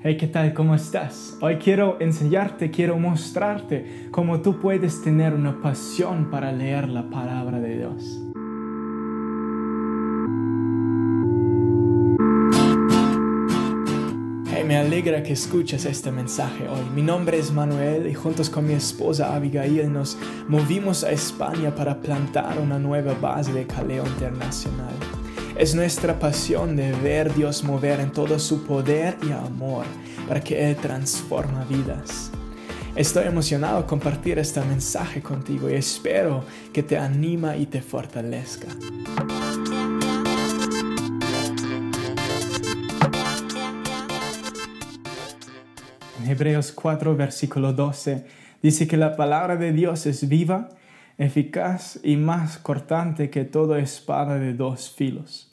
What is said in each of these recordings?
Hey, ¿qué tal? ¿Cómo estás? Hoy quiero enseñarte, quiero mostrarte cómo tú puedes tener una pasión para leer la palabra de Dios. Hey, me alegra que escuches este mensaje hoy. Mi nombre es Manuel y juntos con mi esposa Abigail nos movimos a España para plantar una nueva base de Caleo Internacional. Es nuestra pasión de ver Dios mover en todo su poder y amor para que Él transforma vidas. Estoy emocionado compartir este mensaje contigo y espero que te anima y te fortalezca. En Hebreos 4, versículo 12, dice que la palabra de Dios es viva, eficaz y más cortante que toda espada de dos filos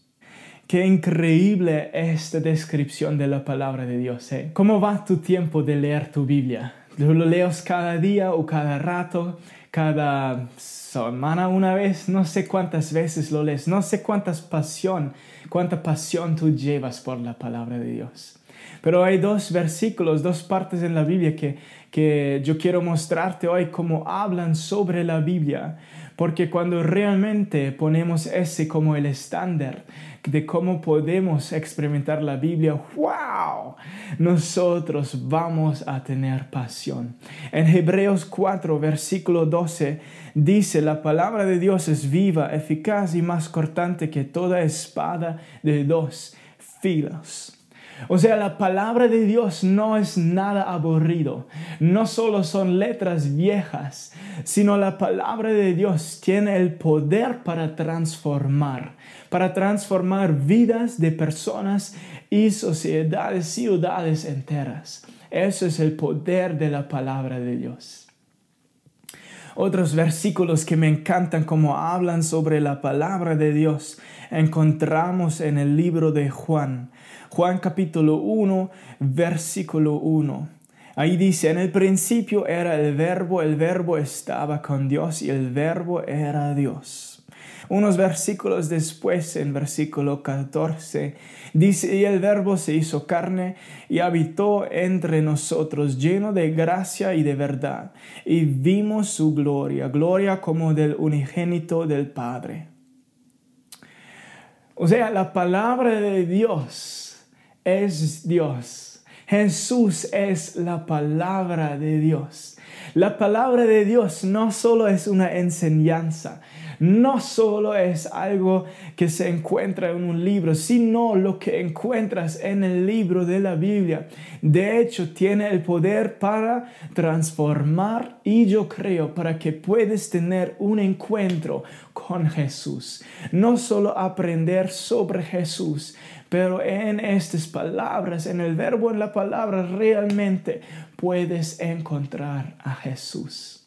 Qué increíble esta descripción de la palabra de Dios. ¿eh? ¿Cómo va tu tiempo de leer tu Biblia? ¿Lo lees cada día o cada rato? ¿Cada semana una vez? No sé cuántas veces lo lees. No sé cuántas pasión, cuánta pasión tú llevas por la palabra de Dios. Pero hay dos versículos, dos partes en la Biblia que, que yo quiero mostrarte hoy cómo hablan sobre la Biblia. Porque cuando realmente ponemos ese como el estándar de cómo podemos experimentar la Biblia, wow, nosotros vamos a tener pasión. En Hebreos 4, versículo 12, dice, la palabra de Dios es viva, eficaz y más cortante que toda espada de dos filos o sea, la palabra de Dios no es nada aburrido. No solo son letras viejas, sino la palabra de Dios tiene el poder para transformar, para transformar vidas de personas y sociedades, ciudades enteras. Eso es el poder de la palabra de Dios. Otros versículos que me encantan como hablan sobre la palabra de Dios encontramos en el libro de Juan Juan capítulo 1, versículo 1. Ahí dice, en el principio era el verbo, el verbo estaba con Dios y el verbo era Dios. Unos versículos después, en versículo 14, dice, y el verbo se hizo carne y habitó entre nosotros, lleno de gracia y de verdad, y vimos su gloria, gloria como del unigénito del Padre. O sea, la palabra de Dios es Dios. Jesús es la palabra de Dios. La palabra de Dios no solo es una enseñanza, no solo es algo que se encuentra en un libro, sino lo que encuentras en el libro de la Biblia. De hecho, tiene el poder para transformar y yo creo para que puedas tener un encuentro con Jesús. No solo aprender sobre Jesús, pero en estas palabras, en el verbo, en la palabra, realmente puedes encontrar a Jesús.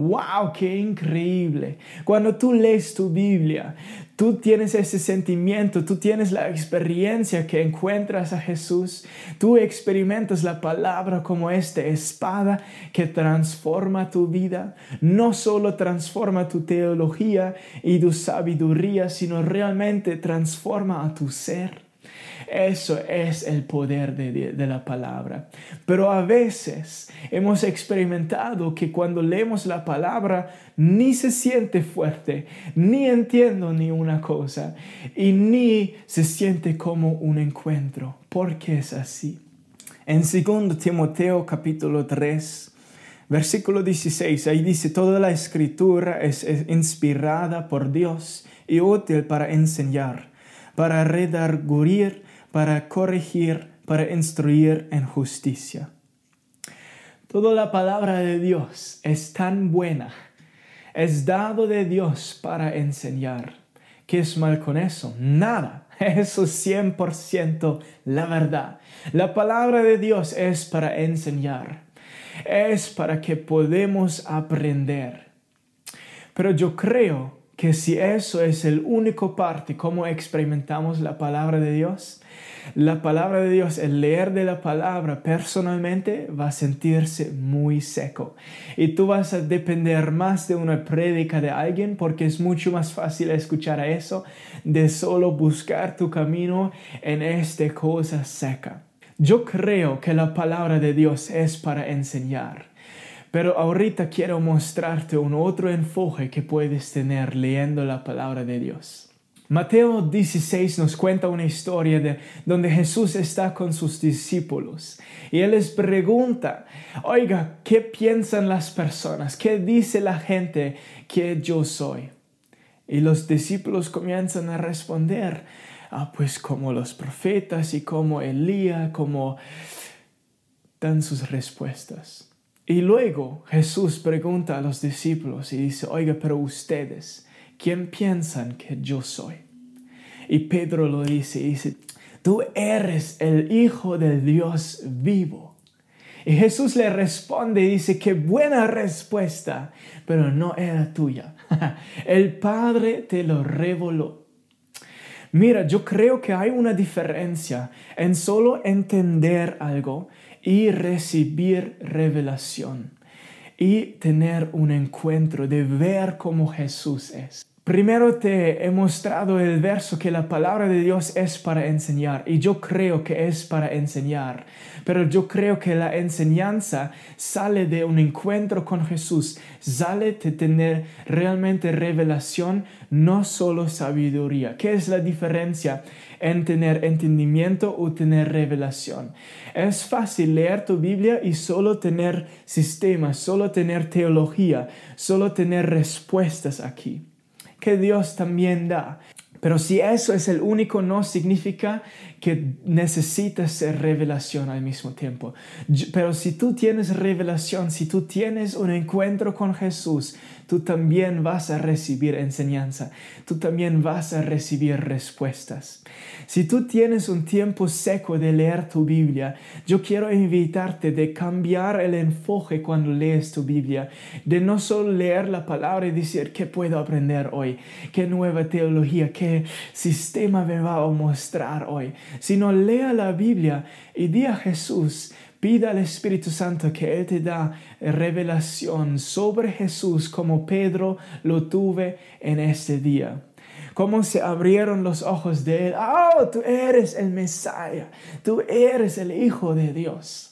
¡Wow! ¡Qué increíble! Cuando tú lees tu Biblia, tú tienes ese sentimiento, tú tienes la experiencia que encuentras a Jesús, tú experimentas la palabra como esta espada que transforma tu vida, no solo transforma tu teología y tu sabiduría, sino realmente transforma a tu ser. Eso es el poder de, la palabra. Pero a veces hemos experimentado que cuando leemos la palabra ni se siente fuerte, ni entiendo ni una cosa y ni se siente como un encuentro. ¿Por qué es así? En 2 Timoteo capítulo 3, versículo 16, ahí dice, toda la escritura es inspirada por Dios y útil para enseñar, para redarguir, para corregir, para instruir en justicia. Toda la palabra de Dios es tan buena, es dado de Dios para enseñar. ¿Qué es mal con eso? Nada. Eso es 100% la verdad. La palabra de Dios es para enseñar. Es para que podamos aprender. Pero yo creo que si eso es el único parte como experimentamos la palabra de Dios, la palabra de Dios, el leer de la palabra personalmente va a sentirse muy seco. Y tú vas a depender más de una prédica de alguien porque es mucho más fácil escuchar a eso de solo buscar tu camino en esta cosa seca. Yo creo que la palabra de Dios es para enseñar. Pero ahorita quiero mostrarte un otro enfoque que puedes tener leyendo la palabra de Dios. Mateo 16 nos cuenta una historia de donde Jesús está con sus discípulos y él les pregunta, oiga, ¿qué piensan las personas? ¿Qué dice la gente que yo soy? Y los discípulos comienzan a responder, ah, pues como los profetas y como Elías, como dan sus respuestas. Y luego Jesús pregunta a los discípulos y dice, oiga, pero ustedes, ¿quién piensan que yo soy? Y Pedro lo dice, dice, tú eres el Hijo del Dios vivo. Y Jesús le responde y dice, qué buena respuesta, pero no era tuya. el Padre te lo reveló. Mira, yo creo que hay una diferencia en solo entender algo y recibir revelación y tener un encuentro de ver cómo Jesús es. Primero te he mostrado el verso que la palabra de Dios es para enseñar y yo creo que es para enseñar, pero yo creo que la enseñanza sale de un encuentro con Jesús, sale de tener realmente revelación, no solo sabiduría. ¿Qué es la diferencia en tener entendimiento o tener revelación? Es fácil leer tu Biblia y solo tener sistemas, solo tener teología, solo tener respuestas aquí que Dios también da. Pero si eso es el único, no significa que necesitas ser revelación al mismo tiempo. Pero si tú tienes revelación, si tú tienes un encuentro con Jesús, tú también vas a recibir enseñanza, tú también vas a recibir respuestas. Si tú tienes un tiempo seco de leer tu Biblia, yo quiero invitarte de cambiar el enfoque cuando lees tu Biblia, de no solo leer la palabra y decir qué puedo aprender hoy, qué nueva teología, qué sistema me va a mostrar hoy, sino lea la Biblia y di a Jesús, pida al Espíritu Santo que Él te da revelación sobre Jesús como Pedro lo tuve en este día. Cómo se abrieron los ojos de Él. Oh, tú eres el Mesías, tú eres el Hijo de Dios.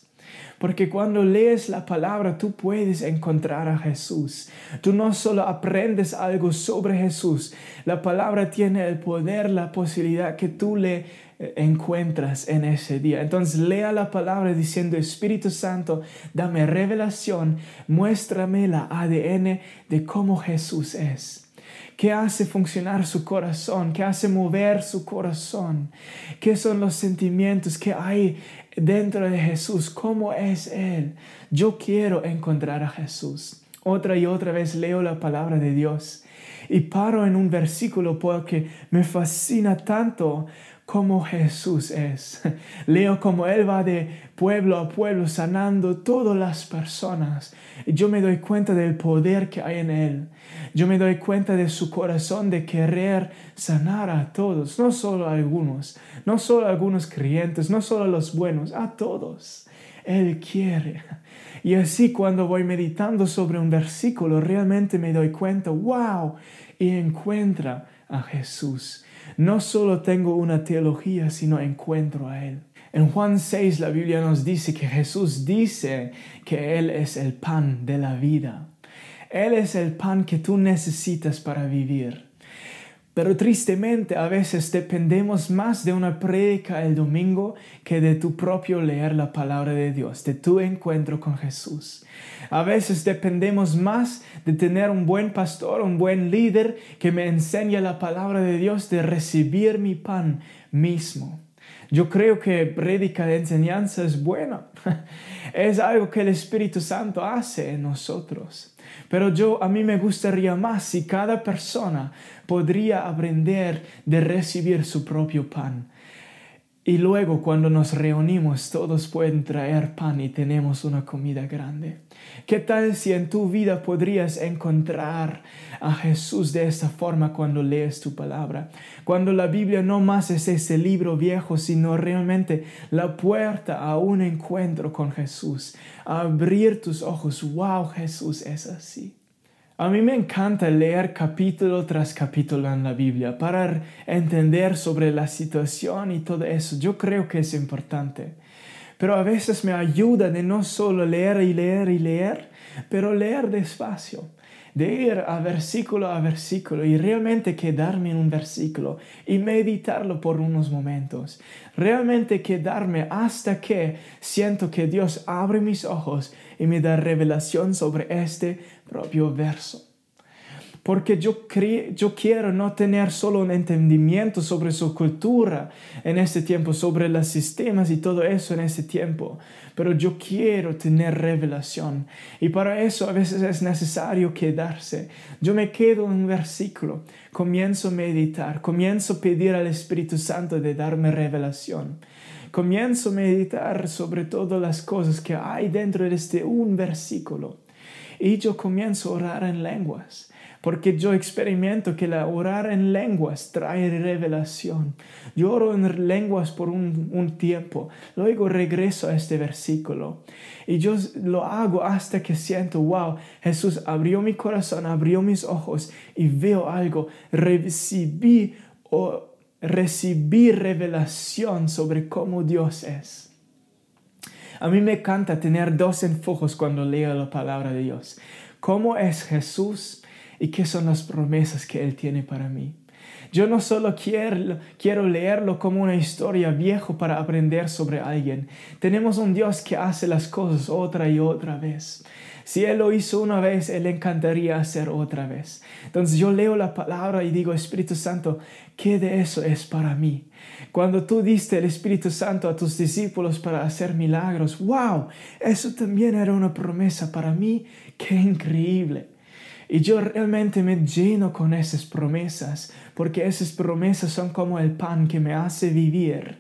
Porque cuando lees la palabra, tú puedes encontrar a Jesús. Tú no solo aprendes algo sobre Jesús, la palabra tiene el poder, la posibilidad que tú le eh, encuentras en ese día. Entonces lea la palabra diciendo, Espíritu Santo, dame revelación, muéstrame la ADN de cómo Jesús es. ¿Qué hace funcionar su corazón? ¿Qué hace mover su corazón? ¿Qué son los sentimientos que hay dentro de Jesús? ¿Cómo es Él? Yo quiero encontrar a Jesús. Otra y otra vez leo la palabra de Dios y paro en un versículo porque me fascina tanto como Jesús es. Leo como Él va de pueblo a pueblo sanando todas las personas. Yo me doy cuenta del poder que hay en Él. Yo me doy cuenta de su corazón de querer sanar a todos, no solo a algunos, no solo a algunos creyentes, no solo a los buenos, a todos. Él quiere. Y así cuando voy meditando sobre un versículo, realmente me doy cuenta, wow, y encuentra a Jesús no solo tengo una teología, sino encuentro a Él. En Juan 6 la Biblia nos dice que Jesús dice que Él es el pan de la vida. Él es el pan que tú necesitas para vivir. Pero tristemente a veces dependemos más de una prédica el domingo que de tu propio leer la palabra de Dios, de tu encuentro con Jesús. A veces dependemos más de tener un buen pastor, un buen líder que me enseñe la palabra de Dios, de recibir mi pan mismo. Yo creo que prédica de enseñanza es buena. es algo que el Espíritu Santo hace en nosotros. Pero yo, a mí me gustaría más si cada persona podría aprender de recibir su propio pan. Y luego cuando nos reunimos todos pueden traer pan y tenemos una comida grande. ¿Qué tal si en tu vida podrías encontrar a Jesús de esta forma cuando lees tu palabra? Cuando la Biblia no más es ese libro viejo, sino realmente la puerta a un encuentro con Jesús. abrir tus ojos. Wow, Jesús es así. A mí me encanta leer capítulo tras capítulo en la Biblia para entender sobre la situación y todo eso. Yo creo que es importante. Pero a veces me ayuda de no solo leer y leer y leer, pero leer despacio de ir a versículo a versículo y realmente quedarme en un versículo y meditarlo por unos momentos. Realmente quedarme hasta que siento que Dios abre mis ojos y me da revelación sobre este propio verso porque yo, yo quiero no tener solo un entendimiento sobre su cultura en este tiempo, sobre los sistemas y todo eso en este tiempo, pero yo quiero tener revelación. Y para eso a veces es necesario quedarse. Yo me quedo en un versículo, comienzo a meditar, comienzo a pedir al Espíritu Santo de darme revelación. Comienzo a meditar sobre todas las cosas que hay dentro de este un versículo. Y yo comienzo a orar en lenguas porque yo experimento que la orar en lenguas trae revelación. Yo oro en lenguas por un, un, tiempo, luego regreso a este versículo y yo lo hago hasta que siento, wow, Jesús abrió mi corazón, abrió mis ojos y veo algo, recibí recibí revelación sobre cómo Dios es. A mí me encanta tener dos enfoques cuando leo la palabra de Dios. ¿Cómo es Jesús? y qué son las promesas que Él tiene para mí. Yo no solo quiero, quiero leerlo como una historia vieja para aprender sobre alguien. Tenemos un Dios que hace las cosas otra y otra vez. Si Él lo hizo una vez, Él encantaría hacer otra vez. Entonces yo leo la palabra y digo, Espíritu Santo, ¿qué de eso es para mí? Cuando tú diste el Espíritu Santo a tus discípulos para hacer milagros, wow, eso también era una promesa para mí. Qué increíble. Y yo realmente me lleno con esas promesas, porque esas promesas son como el pan que me hace vivir,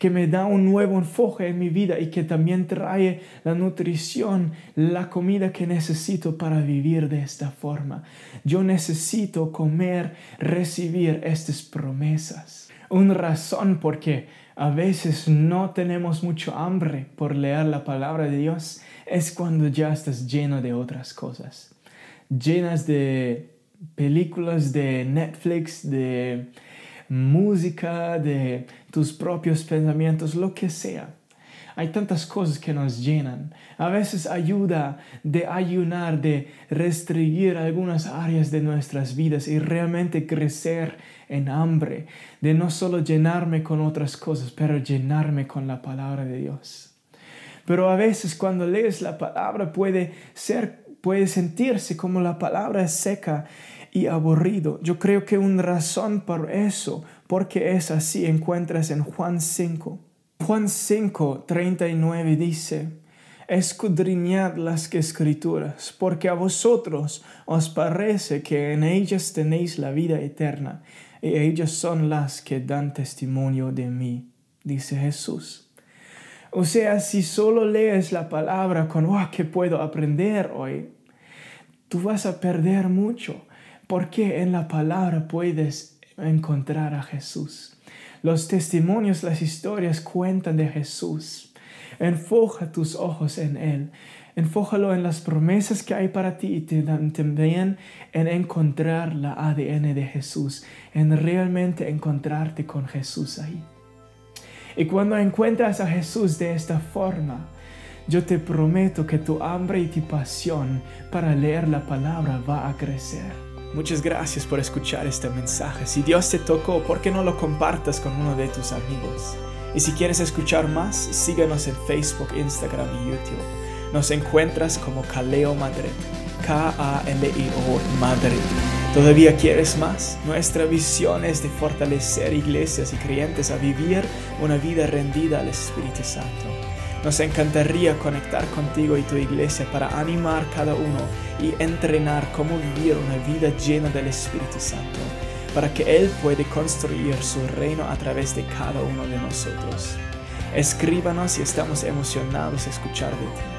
que me da un nuevo enfoque en mi vida y que también trae la nutrición, la comida que necesito para vivir de esta forma. Yo necesito comer, recibir estas promesas. Una razón porque a veces no tenemos mucho hambre por leer la palabra de Dios es cuando ya estás lleno de otras cosas llenas de películas de Netflix, de música, de tus propios pensamientos, lo que sea. Hay tantas cosas que nos llenan. A veces ayuda de ayunar, de restringir algunas áreas de nuestras vidas y realmente crecer en hambre, de no solo llenarme con otras cosas, pero llenarme con la palabra de Dios. Pero a veces cuando lees la palabra puede ser puede sentirse como la palabra es seca y aburrido. Yo creo que una razón por eso, porque es así, encuentras en Juan 5. Juan 5, 39 dice, escudriñad las escrituras, porque a vosotros os parece que en ellas tenéis la vida eterna, y ellas son las que dan testimonio de mí, dice Jesús. O sea, si solo lees la palabra con, ¿qué puedo aprender hoy? Tú vas a perder mucho, porque en la palabra puedes encontrar a Jesús. Los testimonios, las historias cuentan de Jesús. Enfoca tus ojos en Él. Enfójalo en las promesas que hay para ti y también en encontrar la ADN de Jesús, en realmente encontrarte con Jesús ahí. Y cuando encuentras a Jesús de esta forma, yo te prometo que tu hambre y tu pasión para leer la palabra va a crecer. Muchas gracias por escuchar este mensaje. Si Dios te tocó, ¿por qué no lo compartas con uno de tus amigos? Y si quieres escuchar más, síguenos en Facebook, Instagram y YouTube. Nos encuentras como Kaleo Madrid. K-A-L-E-O Madrid. ¿Todavía quieres más? Nuestra visión es de fortalecer iglesias y creyentes a vivir una vida rendida al Espíritu Santo. Nos encantaría conectar contigo y tu iglesia para animar cada uno y entrenar cómo vivir una vida llena del Espíritu Santo, para que Él pueda construir su reino a través de cada uno de nosotros. Escríbanos y estamos emocionados de escuchar de ti.